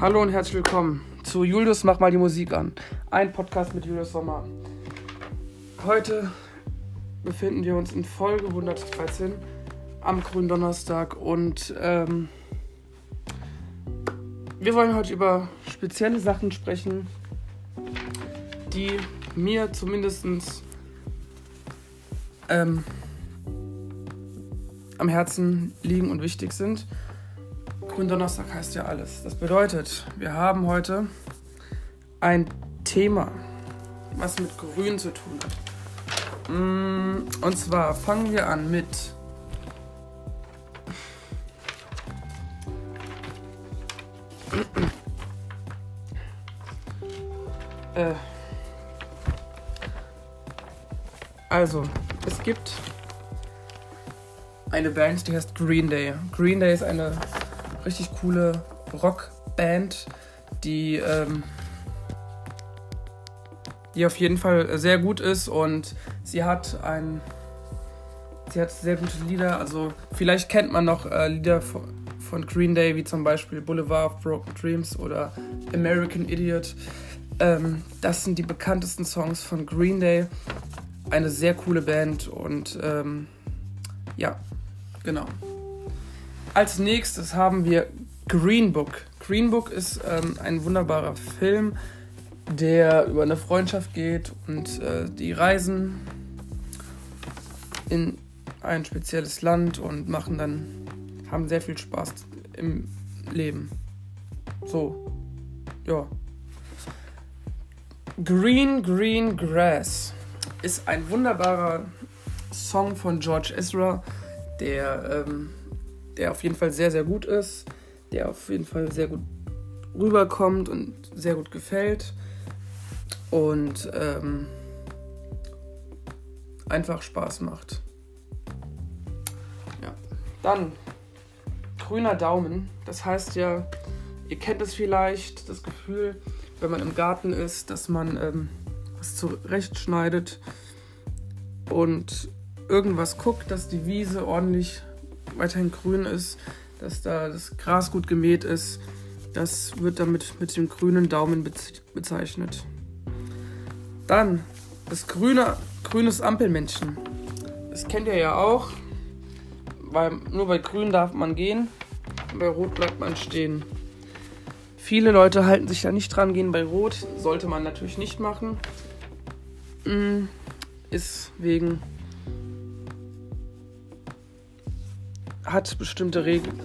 Hallo und herzlich willkommen zu Julius Mach mal die Musik an. Ein Podcast mit Julius Sommer. Heute befinden wir uns in Folge 113 am grünen Donnerstag und ähm, wir wollen heute über spezielle Sachen sprechen, die mir zumindest ähm, am Herzen liegen und wichtig sind. Gründonnerstag heißt ja alles. Das bedeutet, wir haben heute ein Thema, was mit Grün zu tun hat. Mm, und zwar fangen wir an mit äh, also, es gibt eine Band, die heißt Green Day. Green Day ist eine richtig coole Rockband, die, ähm, die auf jeden Fall sehr gut ist und sie hat ein sie hat sehr gute Lieder. Also vielleicht kennt man noch äh, Lieder von, von Green Day, wie zum Beispiel Boulevard of Broken Dreams oder American Idiot. Ähm, das sind die bekanntesten Songs von Green Day. Eine sehr coole Band und ähm, ja, genau. Als nächstes haben wir Green Book. Green Book ist ähm, ein wunderbarer Film, der über eine Freundschaft geht und äh, die reisen in ein spezielles Land und machen dann, haben sehr viel Spaß im Leben. So, ja. Green Green Grass ist ein wunderbarer Song von George Ezra, der, ähm, der auf jeden Fall sehr, sehr gut ist, der auf jeden Fall sehr gut rüberkommt und sehr gut gefällt und ähm, einfach Spaß macht. Ja. Dann grüner Daumen. Das heißt ja, ihr kennt es vielleicht, das Gefühl, wenn man im Garten ist, dass man ähm, was zurechtschneidet und irgendwas guckt, dass die Wiese ordentlich weiterhin grün ist, dass da das Gras gut gemäht ist. Das wird damit mit dem grünen Daumen bezeichnet. Dann das grüne, grünes Ampelmännchen. Das kennt ihr ja auch, weil nur bei grün darf man gehen, bei rot bleibt man stehen. Viele Leute halten sich da nicht dran, gehen bei rot, sollte man natürlich nicht machen. Mm, ist wegen hat bestimmte Regeln,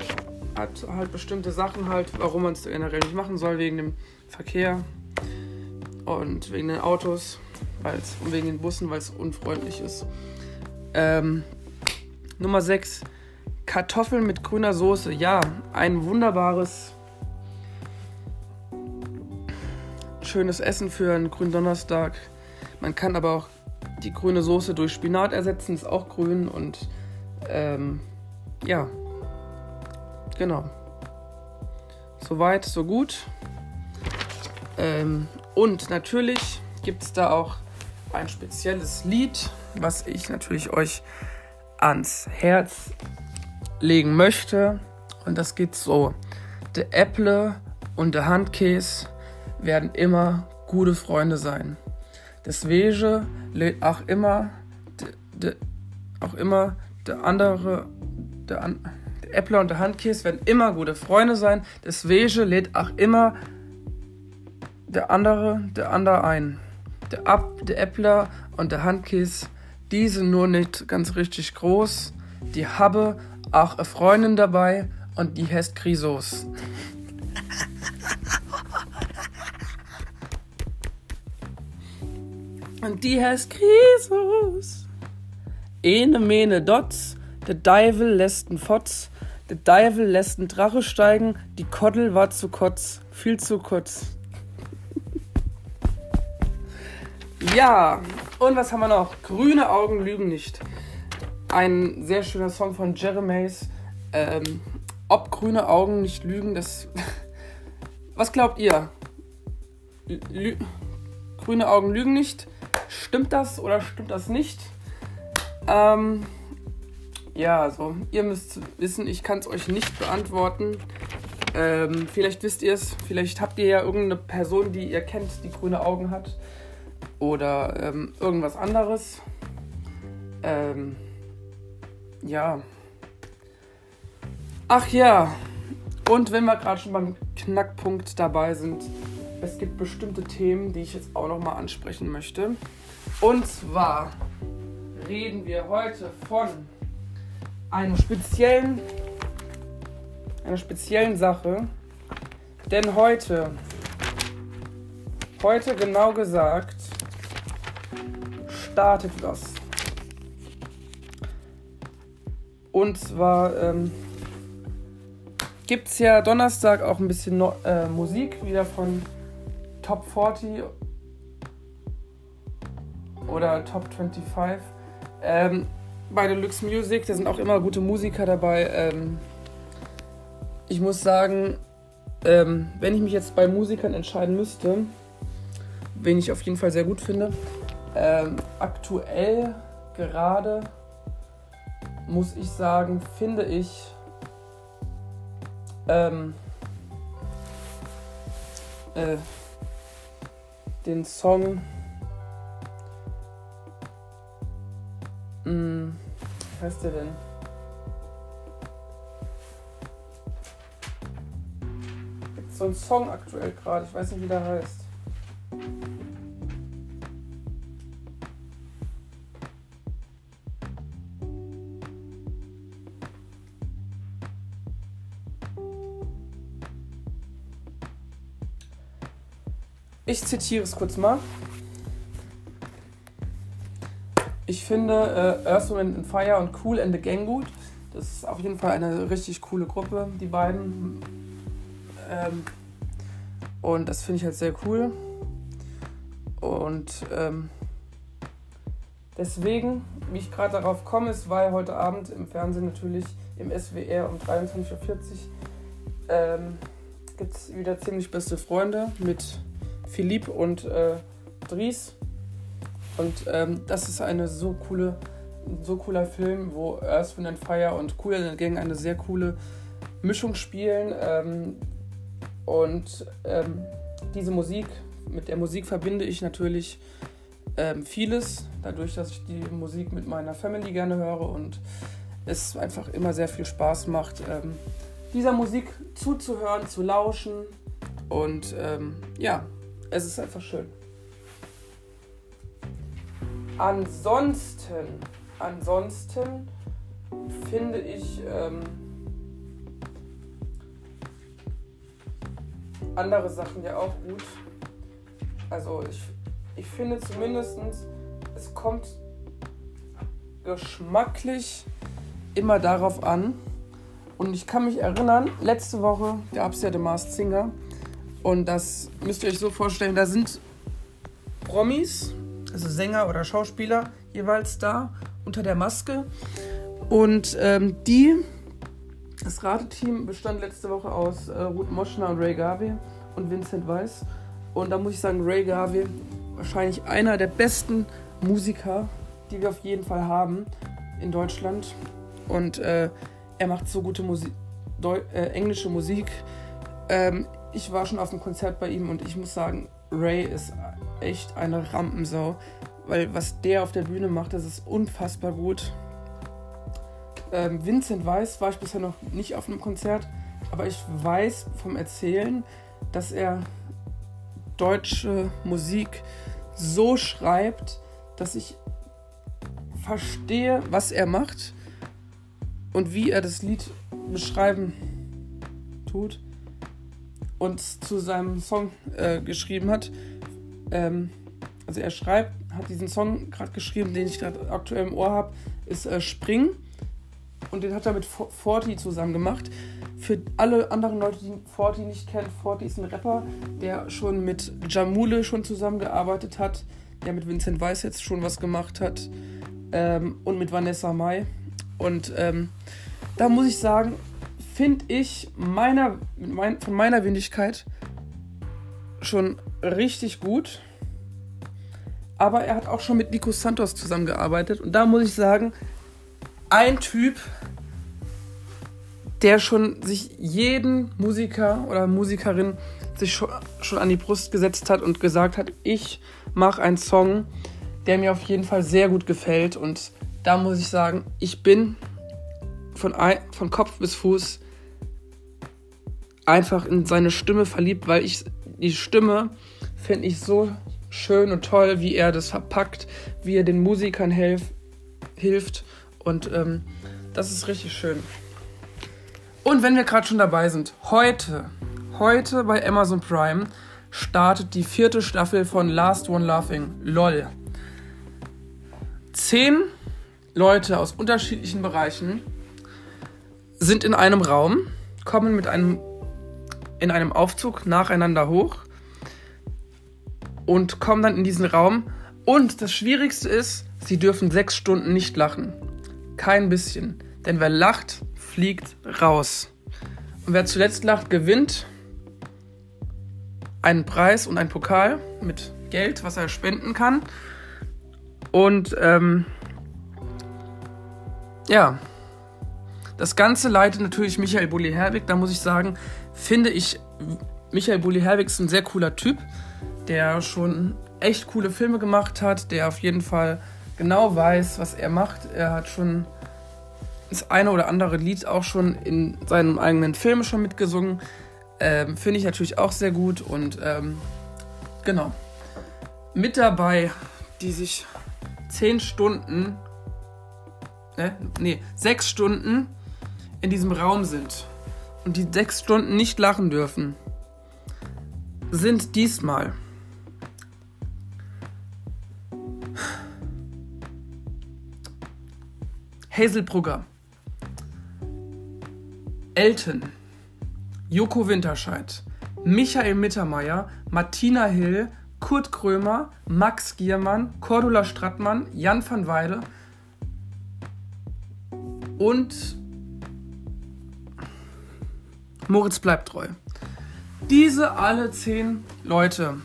hat halt bestimmte Sachen halt, warum man es generell nicht machen soll, wegen dem Verkehr und wegen den Autos weil's, und wegen den Bussen, weil es unfreundlich ist. Ähm, Nummer 6. Kartoffeln mit grüner Soße. Ja, ein wunderbares, schönes Essen für einen grünen Donnerstag. Man kann aber auch die grüne Soße durch Spinat ersetzen, ist auch grün und ähm, ja, genau. Soweit, so gut. Ähm, und natürlich gibt es da auch ein spezielles Lied, was ich natürlich euch ans Herz legen möchte. Und das geht so. Der Äpple und der Handkäse werden immer gute Freunde sein. Das Wege lädt auch immer, de, de, auch immer der andere der, An der Äppler und der Handkäse werden immer gute Freunde sein. Das Wege lädt auch immer der andere, der andere ein. Der, Ab, der Äppler und der Handkäse, die sind nur nicht ganz richtig groß. Die habe auch eine Freundin dabei und die heißt Krisos. und die heißt Krisos. Ene mene dots der Deivel lässt n Fotz, der Deivel lässt n Drache steigen, die Koddel war zu kotz, viel zu kurz. ja, und was haben wir noch? Grüne Augen lügen nicht. Ein sehr schöner Song von Jeremys. Ähm, ob grüne Augen nicht lügen, das. was glaubt ihr? Lü grüne Augen lügen nicht. Stimmt das oder stimmt das nicht? Ähm, ja, also ihr müsst wissen, ich kann es euch nicht beantworten. Ähm, vielleicht wisst ihr es, vielleicht habt ihr ja irgendeine Person, die ihr kennt, die grüne Augen hat. Oder ähm, irgendwas anderes. Ähm, ja. Ach ja. Und wenn wir gerade schon beim Knackpunkt dabei sind, es gibt bestimmte Themen, die ich jetzt auch nochmal ansprechen möchte. Und zwar reden wir heute von einem speziellen, einer speziellen Sache. Denn heute, heute genau gesagt, startet das. Und zwar ähm, gibt es ja Donnerstag auch ein bisschen no äh, Musik wieder von Top 40 oder Top 25. Ähm, bei Deluxe Music, da sind auch immer gute Musiker dabei. Ähm, ich muss sagen, ähm, wenn ich mich jetzt bei Musikern entscheiden müsste, wen ich auf jeden Fall sehr gut finde, ähm, aktuell gerade muss ich sagen, finde ich ähm, äh, den Song mh, heißt der denn? Gibt so einen Song aktuell gerade, ich weiß nicht wie der heißt. Ich zitiere es kurz mal. Ich finde äh, Earth, Wind Fire und Cool and the Gang gut. Das ist auf jeden Fall eine richtig coole Gruppe, die beiden. Ähm, und das finde ich halt sehr cool. Und ähm, deswegen, wie ich gerade darauf komme, ist, weil heute Abend im Fernsehen natürlich im SWR um 23.40 Uhr ähm, gibt es wieder ziemlich beste Freunde mit Philipp und äh, Dries. Und ähm, das ist eine so coole, so cooler Film, wo Earth, Wind and Fire und Cool Gang eine sehr coole Mischung spielen. Ähm, und ähm, diese Musik, mit der Musik verbinde ich natürlich ähm, vieles, dadurch, dass ich die Musik mit meiner Family gerne höre und es einfach immer sehr viel Spaß macht, ähm, dieser Musik zuzuhören, zu lauschen. Und ähm, ja, es ist einfach schön. Ansonsten, ansonsten finde ich ähm, andere Sachen ja auch gut. Also ich, ich finde zumindest, es kommt geschmacklich immer darauf an. Und ich kann mich erinnern, letzte Woche gab es ja The Masked Singer. Und das müsst ihr euch so vorstellen, da sind Promis, also Sänger oder Schauspieler jeweils da unter der Maske. Und ähm, die, das Rateteam bestand letzte Woche aus äh, Ruth Moschner und Ray Garvey und Vincent Weiss. Und da muss ich sagen, Ray Garvey, wahrscheinlich einer der besten Musiker, die wir auf jeden Fall haben in Deutschland. Und äh, er macht so gute Musik, äh, englische Musik. Ähm, ich war schon auf dem Konzert bei ihm und ich muss sagen, Ray ist echt eine Rampensau. Weil was der auf der Bühne macht, das ist unfassbar gut. Ähm, Vincent Weiss war ich bisher noch nicht auf einem Konzert, aber ich weiß vom Erzählen, dass er deutsche Musik so schreibt, dass ich verstehe, was er macht und wie er das Lied beschreiben tut und zu seinem Song äh, geschrieben hat. Ähm, also er schreibt, hat diesen Song gerade geschrieben, den ich gerade aktuell im Ohr habe, ist äh, Spring. Und den hat er mit Forti zusammen gemacht. Für alle anderen Leute, die Forti nicht kennen, Forti ist ein Rapper, der schon mit Jamule schon zusammengearbeitet hat, der mit Vincent Weiss jetzt schon was gemacht hat ähm, und mit Vanessa Mai. Und ähm, da muss ich sagen, finde ich meiner, mein, von meiner Windigkeit schon richtig gut. Aber er hat auch schon mit Nico Santos zusammengearbeitet. Und da muss ich sagen, ein Typ, der schon sich jeden Musiker oder Musikerin sich schon, an die Brust gesetzt hat und gesagt hat, ich mache einen Song, der mir auf jeden Fall sehr gut gefällt. Und da muss ich sagen, ich bin von, von Kopf bis Fuß einfach in seine Stimme verliebt, weil ich die Stimme finde ich so schön und toll, wie er das verpackt, wie er den Musikern helf, hilft. Und ähm, das ist richtig schön. Und wenn wir gerade schon dabei sind, heute, heute bei Amazon Prime startet die vierte Staffel von Last One Laughing. LOL. Zehn Leute aus unterschiedlichen Bereichen sind in einem Raum, kommen mit einem in einem Aufzug nacheinander hoch und kommen dann in diesen Raum. Und das Schwierigste ist, sie dürfen sechs Stunden nicht lachen. Kein bisschen. Denn wer lacht, fliegt raus. Und wer zuletzt lacht, gewinnt einen Preis und einen Pokal mit Geld, was er spenden kann. Und ähm, ja, das Ganze leitet natürlich Michael Bulli-Herwig. Da muss ich sagen, finde ich, Michael Bulli-Herwig ist ein sehr cooler Typ, der schon echt coole Filme gemacht hat, der auf jeden Fall genau weiß, was er macht. Er hat schon das eine oder andere Lied auch schon in seinem eigenen Film schon mitgesungen. Ähm, Finde ich natürlich auch sehr gut und ähm, genau. Mit dabei, die sich zehn Stunden, äh, nee, sechs Stunden in diesem Raum sind die sechs Stunden nicht lachen dürfen, sind diesmal Hazel Brugger, Elton, Joko Winterscheid, Michael Mittermeier, Martina Hill, Kurt Krömer, Max Giermann, Cordula Strattmann, Jan van Weide und Moritz bleibt treu. Diese alle zehn Leute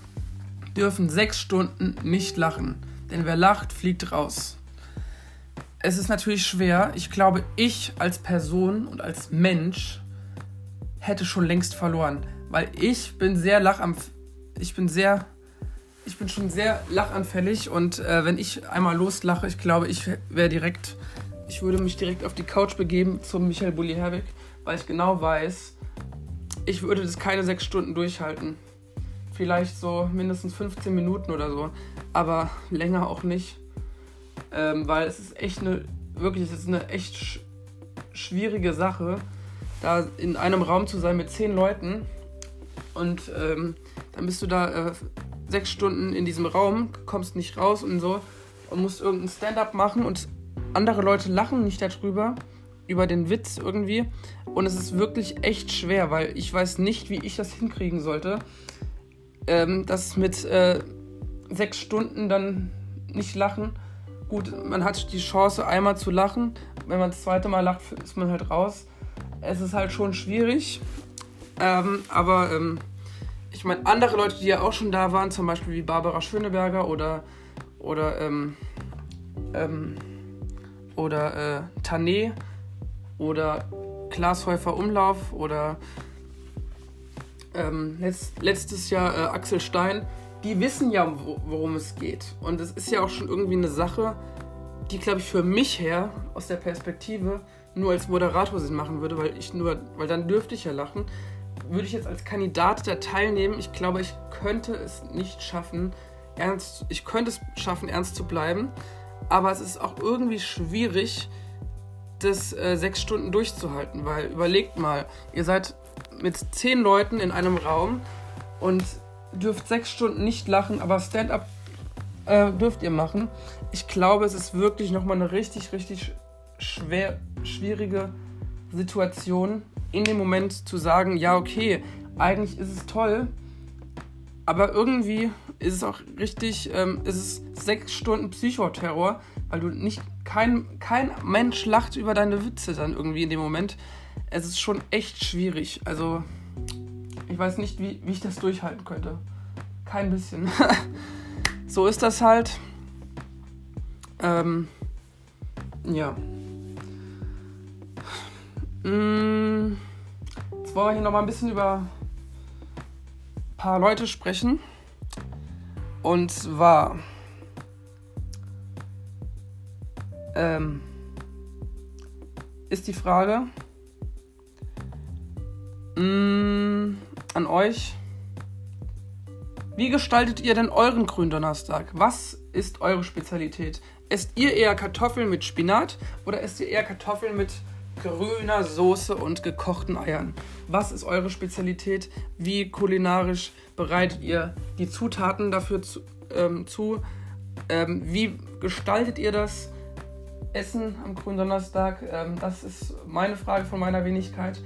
dürfen sechs Stunden nicht lachen, denn wer lacht, fliegt raus es ist natürlich schwer. Ich glaube, ich als Person und als Mensch hätte schon längst verloren, weil ich bin sehr lachanfällig. Ich bin sehr, ich bin schon sehr lachanfällig und äh, wenn ich einmal loslache, ich glaube, ich wäre direkt, ich würde mich direkt auf die Couch begeben zum Michael Bulli Herwig, weil ich genau weiß, ich würde das keine sechs Stunden durchhalten. Vielleicht so mindestens 15 Minuten oder so, aber länger auch nicht. Ähm, weil es ist echt eine, wirklich, es ist eine echt sch schwierige Sache, da in einem Raum zu sein mit zehn Leuten. Und ähm, dann bist du da äh, sechs Stunden in diesem Raum, kommst nicht raus und so und musst irgendein Stand-up machen und andere Leute lachen nicht darüber, über den Witz irgendwie. Und es ist wirklich echt schwer, weil ich weiß nicht, wie ich das hinkriegen sollte. Ähm, das mit äh, sechs Stunden dann nicht lachen gut, man hat die Chance, einmal zu lachen. Wenn man das zweite Mal lacht, ist man halt raus. Es ist halt schon schwierig. Ähm, aber ähm, ich meine, andere Leute, die ja auch schon da waren, zum Beispiel wie Barbara Schöneberger oder, oder, ähm, ähm oder äh, Tané oder Klaas Häufer Umlauf oder ähm, letzt, letztes Jahr äh, Axel Stein, die wissen ja, worum es geht. Und es ist ja auch schon irgendwie eine Sache, die, glaube ich, für mich her, aus der Perspektive, nur als Moderator Sinn machen würde, weil ich nur, weil dann dürfte ich ja lachen. Würde ich jetzt als Kandidat da teilnehmen, ich glaube, ich könnte es nicht schaffen, ernst, ich könnte es schaffen, ernst zu bleiben, aber es ist auch irgendwie schwierig, das äh, sechs Stunden durchzuhalten, weil überlegt mal, ihr seid mit zehn Leuten in einem Raum und dürft sechs Stunden nicht lachen, aber Stand-up äh, dürft ihr machen. Ich glaube, es ist wirklich nochmal eine richtig, richtig schwer, schwierige Situation, in dem Moment zu sagen, ja, okay, eigentlich ist es toll, aber irgendwie ist es auch richtig, ähm, ist es sechs Stunden Psychoterror, weil du nicht, kein, kein Mensch lacht über deine Witze dann irgendwie in dem Moment. Es ist schon echt schwierig. Also, ich weiß nicht, wie, wie ich das durchhalten könnte. Kein bisschen. so ist das halt. Ähm, ja. Mm. Jetzt wollen wir hier nochmal ein bisschen über ein paar Leute sprechen. Und zwar ähm, ist die Frage mh, mm, an euch, wie gestaltet ihr denn euren Gründonnerstag? Was ist eure Spezialität? Esst ihr eher Kartoffeln mit Spinat oder esst ihr eher Kartoffeln mit grüner Soße und gekochten Eiern? Was ist eure Spezialität? Wie kulinarisch bereitet ihr die Zutaten dafür zu? Ähm, zu? Ähm, wie gestaltet ihr das Essen am Gründonnerstag? Ähm, das ist meine Frage von meiner Wenigkeit.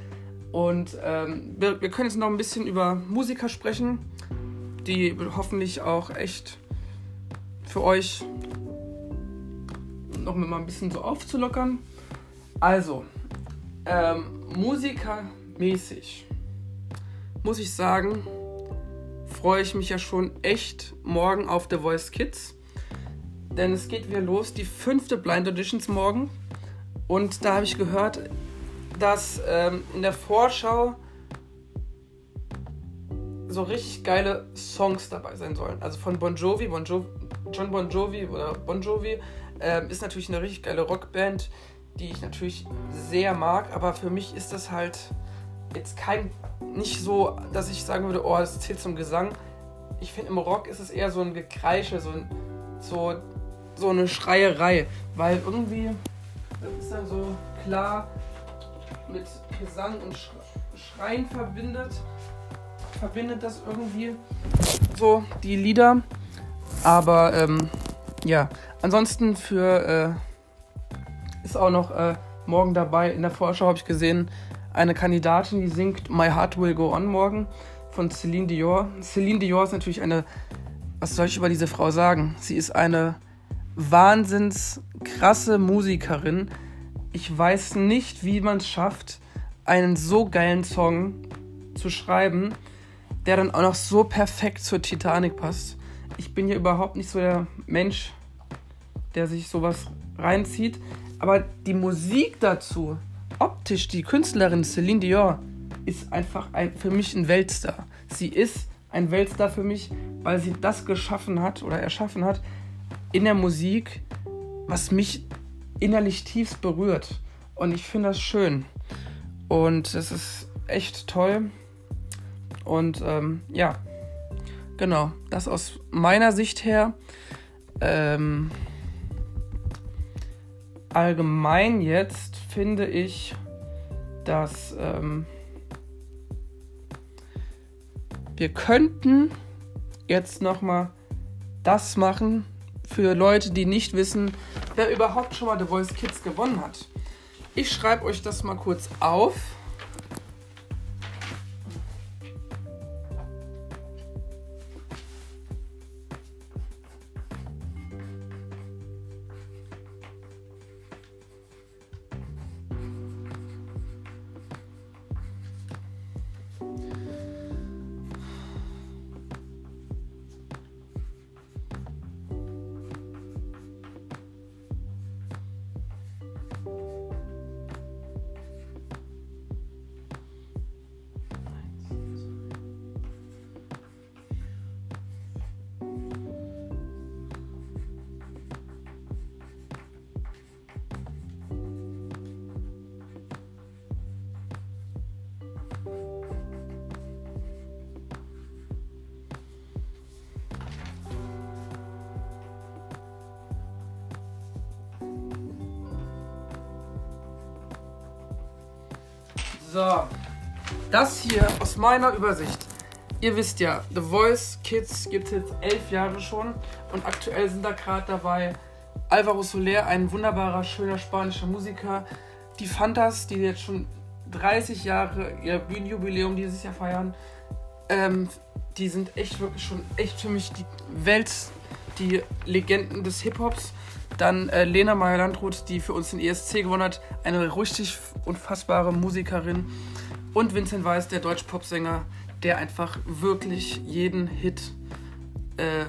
Und ähm, wir, wir können jetzt noch ein bisschen über Musiker sprechen die hoffentlich auch echt für euch noch mal ein bisschen so aufzulockern. Also, ähm, musikermäßig muss ich sagen, freue ich mich ja schon echt morgen auf The Voice Kids. Denn es geht wieder los, die fünfte Blind Auditions morgen. Und da habe ich gehört, dass ähm, in der Vorschau so richtig geile Songs dabei sein sollen. Also von Bon Jovi, bon jo John Bon Jovi oder Bon Jovi äh, ist natürlich eine richtig geile Rockband, die ich natürlich sehr mag, aber für mich ist das halt jetzt kein, nicht so, dass ich sagen würde, oh, es zählt zum Gesang. Ich finde, im Rock ist es eher so ein Gekreische, so, so, so eine Schreierei, weil irgendwie das ist dann so klar mit Gesang und Schreien verbindet verbindet das irgendwie so, die Lieder. Aber ähm, ja, ansonsten für äh, ist auch noch äh, morgen dabei. In der Vorschau habe ich gesehen, eine Kandidatin, die singt My Heart Will Go On morgen von Celine Dior. Celine Dior ist natürlich eine, was soll ich über diese Frau sagen? Sie ist eine wahnsinns krasse Musikerin. Ich weiß nicht, wie man es schafft, einen so geilen Song zu schreiben der dann auch noch so perfekt zur Titanic passt. Ich bin ja überhaupt nicht so der Mensch, der sich sowas reinzieht. Aber die Musik dazu, optisch, die Künstlerin Celine Dior, ist einfach ein, für mich ein Weltstar. Sie ist ein Weltstar für mich, weil sie das geschaffen hat oder erschaffen hat in der Musik, was mich innerlich tiefst berührt. Und ich finde das schön. Und es ist echt toll. Und ähm, ja, genau, das aus meiner Sicht her. Ähm, allgemein jetzt finde ich, dass ähm, wir könnten jetzt noch mal das machen für Leute, die nicht wissen, wer überhaupt schon mal The Voice Kids gewonnen hat. Ich schreibe euch das mal kurz auf. So, das hier aus meiner Übersicht. Ihr wisst ja, The Voice Kids gibt es jetzt elf Jahre schon und aktuell sind da gerade dabei Alvaro Soler, ein wunderbarer, schöner spanischer Musiker. Die Fantas, die jetzt schon 30 Jahre ihr Bühnenjubiläum dieses Jahr feiern, ähm, die sind echt wirklich schon echt für mich die Welt, die Legenden des Hip-Hops. Dann äh, Lena Meyer-Landrut, die für uns den ESC gewonnen hat, eine richtig unfassbare Musikerin. Und Vincent Weiss, der Deutsch-Pop-Sänger, der einfach wirklich jeden Hit äh,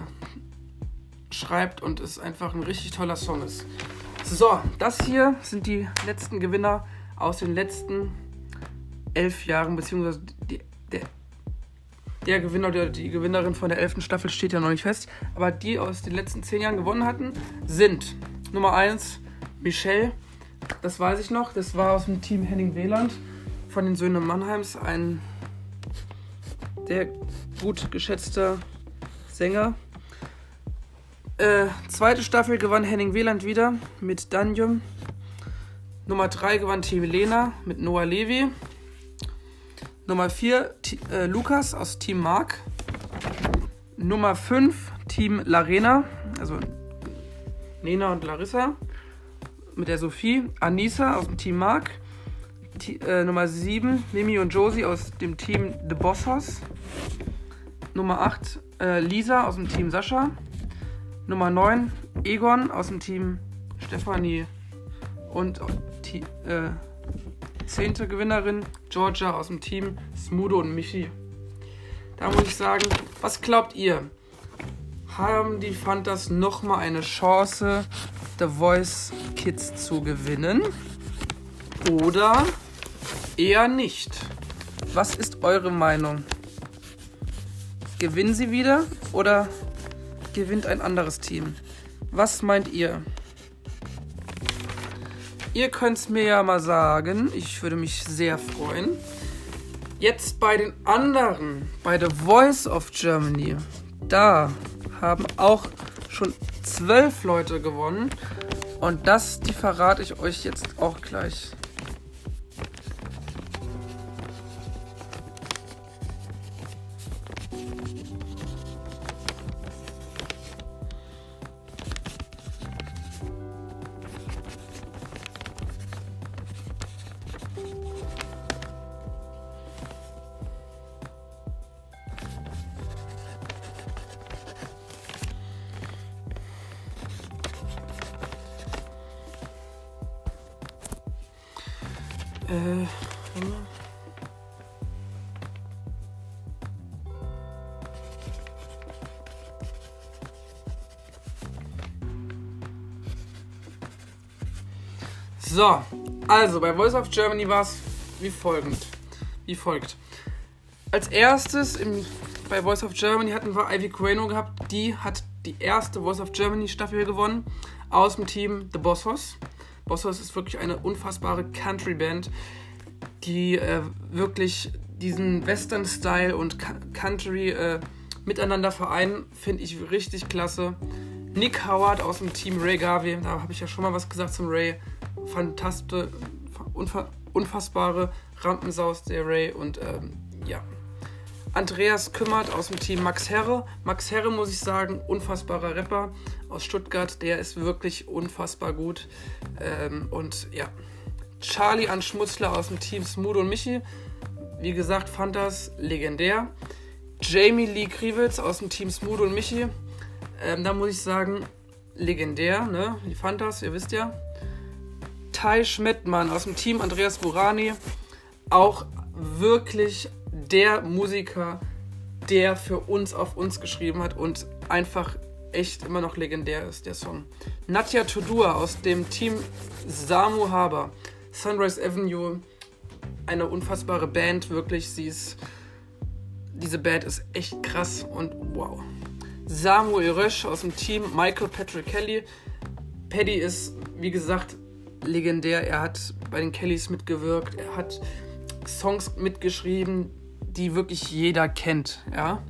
schreibt und es einfach ein richtig toller Song ist. So, das hier sind die letzten Gewinner aus den letzten elf Jahren, beziehungsweise die, der, Gewinner oder die Gewinnerin von der elften Staffel steht ja noch nicht fest, aber die aus den letzten zehn Jahren gewonnen hatten, sind Nummer 1 Michelle, das weiß ich noch, das war aus dem Team Henning Weland von den Söhnen Mannheims, ein sehr gut geschätzter Sänger. Äh, zweite Staffel gewann Henning Weland wieder mit Danjum. Nummer 3 gewann Team Lena mit Noah Levi. Nummer 4 äh, Lukas aus Team Mark. Nummer 5 Team Larena, also Nena und Larissa mit der Sophie. Anissa aus dem Team Mark. T äh, Nummer 7 Mimi und Josie aus dem Team The Boss House. Nummer 8 äh, Lisa aus dem Team Sascha. Nummer 9 Egon aus dem Team Stefanie und äh, zehnte Gewinnerin Georgia aus dem Team Smudo und Michi. Da muss ich sagen, was glaubt ihr? Haben die Fantas nochmal eine Chance, The Voice Kids zu gewinnen? Oder eher nicht? Was ist eure Meinung? Gewinnen sie wieder oder gewinnt ein anderes Team? Was meint ihr? Ihr könnt es mir ja mal sagen. Ich würde mich sehr freuen. Jetzt bei den anderen, bei The Voice of Germany, da haben auch schon zwölf Leute gewonnen. Und das, die verrate ich euch jetzt auch gleich. So, also bei Voice of Germany war es wie folgend. Wie folgt. Als erstes im, bei Voice of Germany hatten wir Ivy Queno gehabt. Die hat die erste Voice of Germany Staffel gewonnen aus dem Team The Bossos. Bossos ist wirklich eine unfassbare Country-Band, die äh, wirklich diesen Western-Style und Country äh, miteinander vereinen. Finde ich richtig klasse. Nick Howard aus dem Team Ray Garvey, da habe ich ja schon mal was gesagt zum Ray. Fantastische, unfa unfassbare Rampensaus der Ray und ähm, ja. Andreas Kümmert aus dem Team Max Herre. Max Herre, muss ich sagen, unfassbarer Rapper aus Stuttgart. Der ist wirklich unfassbar gut. Ähm, und ja, Charlie Anschmutzler aus dem Team Smooth und Michi. Wie gesagt, fand das legendär. Jamie Lee Kriewitz aus dem Team Smooth und Michi. Ähm, da muss ich sagen, legendär, ne? Die Fantas, ihr wisst ja. Tai Schmettmann aus dem Team Andreas Burani. Auch wirklich der Musiker, der für uns auf uns geschrieben hat und einfach echt immer noch legendär ist, der Song. Nadja Tudua aus dem Team Samu Haber. Sunrise Avenue, eine unfassbare Band, wirklich. Sie ist. Diese Band ist echt krass und wow. Samuel Rösch aus dem Team Michael Patrick Kelly. Paddy ist, wie gesagt, legendär. Er hat bei den Kellys mitgewirkt. Er hat Songs mitgeschrieben, die wirklich jeder kennt. Ja?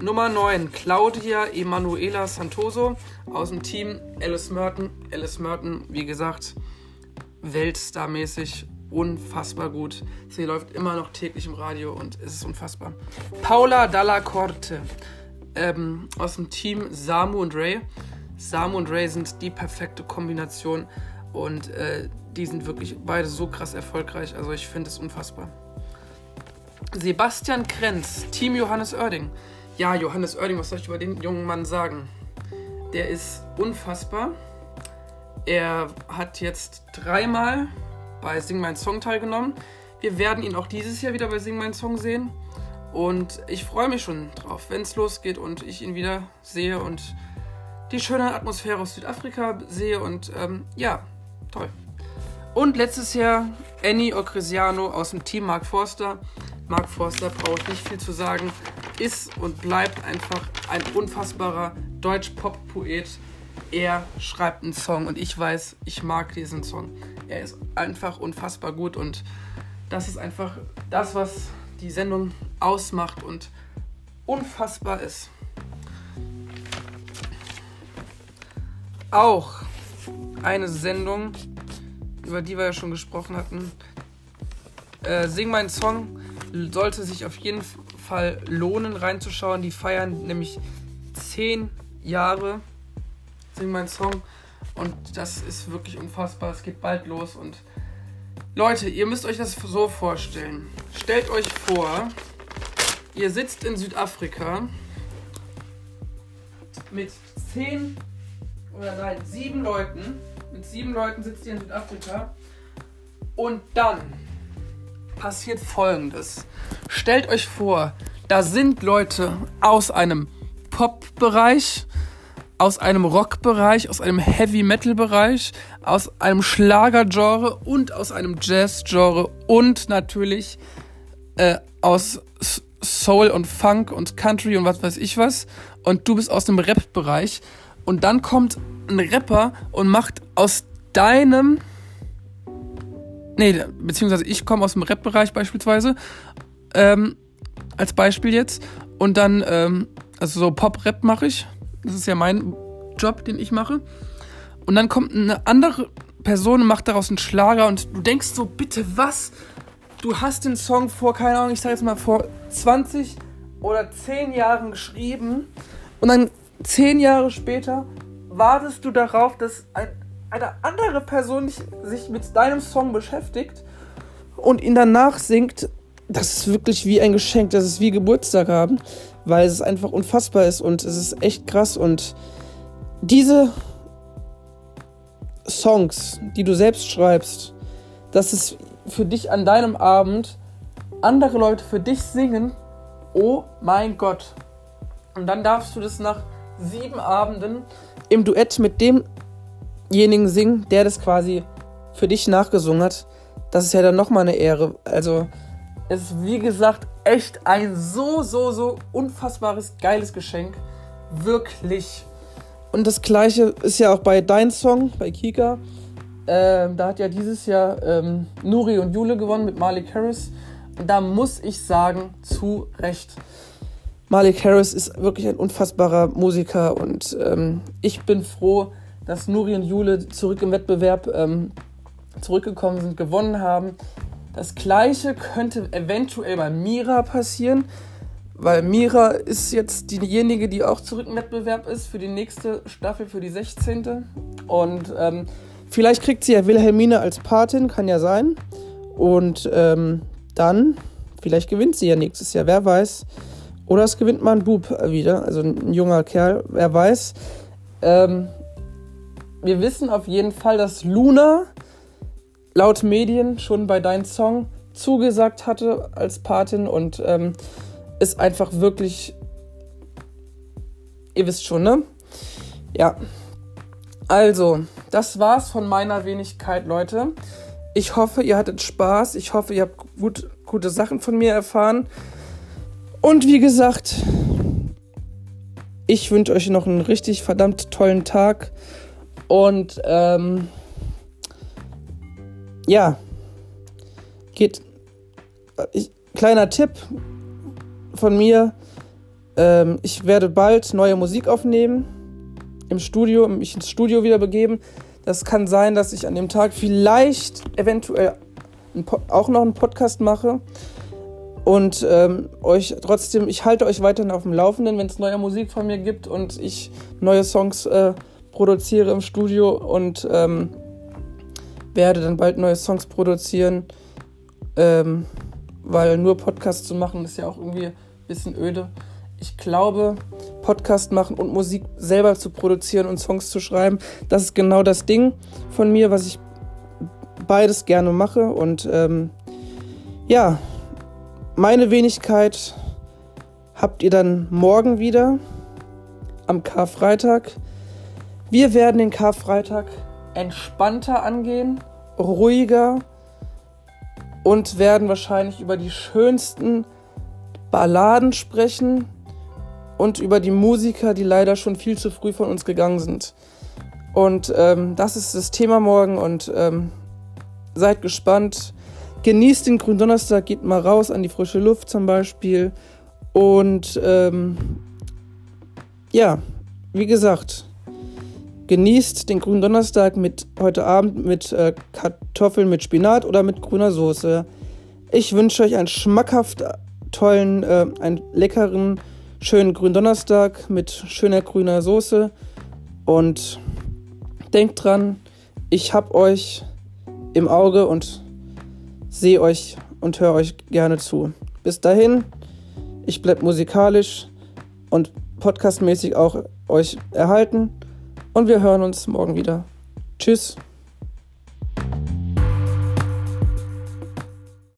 Nummer 9, Claudia Emanuela Santoso aus dem Team Alice Merton. Alice Merton, wie gesagt, Weltstar-mäßig unfassbar gut. Sie läuft immer noch täglich im Radio und es ist unfassbar. Paula Dalla Corte ähm, aus dem Team Samu und Ray. Samu und Ray sind die perfekte Kombination und äh, die sind wirklich beide so krass erfolgreich. Also ich finde es unfassbar. Sebastian Krenz, Team Johannes Oerding. Ja, Johannes Oerding, was soll ich über den jungen Mann sagen? Der ist unfassbar. Er hat jetzt dreimal bei Sing Mein Song teilgenommen. Wir werden ihn auch dieses Jahr wieder bei Sing Mein Song sehen. Und ich freue mich schon drauf, wenn es losgeht und ich ihn wieder sehe und die schöne Atmosphäre aus Südafrika sehe. Und ähm, ja, toll. Und letztes Jahr Annie Ocrisiano aus dem Team Mark Forster. Mark Forster braucht nicht viel zu sagen, ist und bleibt einfach ein unfassbarer Deutsch-Pop-Poet. Er schreibt einen Song und ich weiß, ich mag diesen Song. Er ist einfach unfassbar gut und das ist einfach das, was die Sendung ausmacht und unfassbar ist. Auch eine Sendung, über die wir ja schon gesprochen hatten. Äh, Sing meinen Song sollte sich auf jeden Fall lohnen, reinzuschauen. Die feiern nämlich zehn Jahre. Sing meinen Song. Und das ist wirklich unfassbar. Es geht bald los. Und Leute, ihr müsst euch das so vorstellen. Stellt euch vor, ihr sitzt in Südafrika mit zehn oder nein, sieben Leuten. Mit sieben Leuten sitzt ihr in Südafrika. Und dann passiert folgendes. Stellt euch vor, da sind Leute aus einem Pop-Bereich, aus einem Rock-Bereich, aus einem Heavy-Metal-Bereich, aus einem Schlager-Genre und aus einem Jazz-Genre und natürlich äh, aus Soul und Funk und Country und was weiß ich was. Und du bist aus dem Rap-Bereich. Und dann kommt ein Rapper und macht aus deinem. Nee, beziehungsweise ich komme aus dem Rap-Bereich beispielsweise. Ähm, als Beispiel jetzt. Und dann, ähm, also so Pop-Rap mache ich. Das ist ja mein Job, den ich mache. Und dann kommt eine andere Person und macht daraus einen Schlager und du denkst so, bitte was? Du hast den Song vor, keine Ahnung, ich sag jetzt mal vor 20 oder 10 Jahren geschrieben und dann zehn Jahre später wartest du darauf, dass ein, eine andere Person sich mit deinem Song beschäftigt und ihn danach singt. Das ist wirklich wie ein Geschenk, das ist wie Geburtstag haben, weil es einfach unfassbar ist und es ist echt krass. Und diese Songs, die du selbst schreibst, dass es für dich an deinem Abend andere Leute für dich singen, oh mein Gott. Und dann darfst du das nach sieben Abenden im Duett mit demjenigen singen, der das quasi für dich nachgesungen hat. Das ist ja dann nochmal eine Ehre. Also, es ist wie gesagt echt ein so, so, so unfassbares, geiles Geschenk. Wirklich. Und das gleiche ist ja auch bei Dein Song, bei Kika. Ähm, da hat ja dieses Jahr ähm, Nuri und Jule gewonnen mit Malik Harris. Und da muss ich sagen, zu Recht. Malik Harris ist wirklich ein unfassbarer Musiker und ähm, ich bin froh, dass Nuri und Jule zurück im Wettbewerb ähm, zurückgekommen sind, gewonnen haben. Das gleiche könnte eventuell bei Mira passieren, weil Mira ist jetzt diejenige, die auch zurück im Wettbewerb ist für die nächste Staffel, für die 16. Und ähm, vielleicht kriegt sie ja Wilhelmine als Patin, kann ja sein. Und ähm, dann, vielleicht gewinnt sie ja nächstes Jahr, wer weiß. Oder es gewinnt mal ein Bub wieder, also ein junger Kerl, wer weiß. Ähm, wir wissen auf jeden Fall, dass Luna laut Medien schon bei deinem Song zugesagt hatte als Patin und ähm, ist einfach wirklich. Ihr wisst schon, ne? Ja. Also, das war's von meiner Wenigkeit, Leute. Ich hoffe, ihr hattet Spaß. Ich hoffe, ihr habt gut, gute Sachen von mir erfahren. Und wie gesagt, ich wünsche euch noch einen richtig verdammt tollen Tag. Und ähm, ja, geht. Ich, kleiner Tipp von mir. Ähm, ich werde bald neue Musik aufnehmen im Studio, mich ins Studio wieder begeben. Das kann sein, dass ich an dem Tag vielleicht eventuell auch noch einen Podcast mache und ähm, euch trotzdem, ich halte euch weiterhin auf dem Laufenden, wenn es neue Musik von mir gibt und ich neue Songs äh, produziere im Studio und ähm, werde dann bald neue Songs produzieren, ähm, weil nur Podcast zu machen ist ja auch irgendwie ein bisschen öde. Ich glaube, Podcast machen und Musik selber zu produzieren und Songs zu schreiben, das ist genau das Ding von mir, was ich beides gerne mache und ähm, ja, meine Wenigkeit habt ihr dann morgen wieder am Karfreitag. Wir werden den Karfreitag entspannter angehen ruhiger und werden wahrscheinlich über die schönsten Balladen sprechen und über die Musiker, die leider schon viel zu früh von uns gegangen sind. Und ähm, das ist das Thema morgen und ähm, seid gespannt. Genießt den Gründonnerstag, geht mal raus an die frische Luft zum Beispiel. Und ähm, ja, wie gesagt, genießt den Gründonnerstag mit heute Abend mit äh, Kartoffeln mit Spinat oder mit grüner Soße. Ich wünsche euch einen schmackhaft tollen, äh, einen leckeren, schönen Gründonnerstag mit schöner grüner Soße. Und denkt dran, ich hab euch im Auge und sehe euch und höre euch gerne zu. Bis dahin, ich bleib musikalisch und podcastmäßig auch euch erhalten und wir hören uns morgen wieder. Tschüss.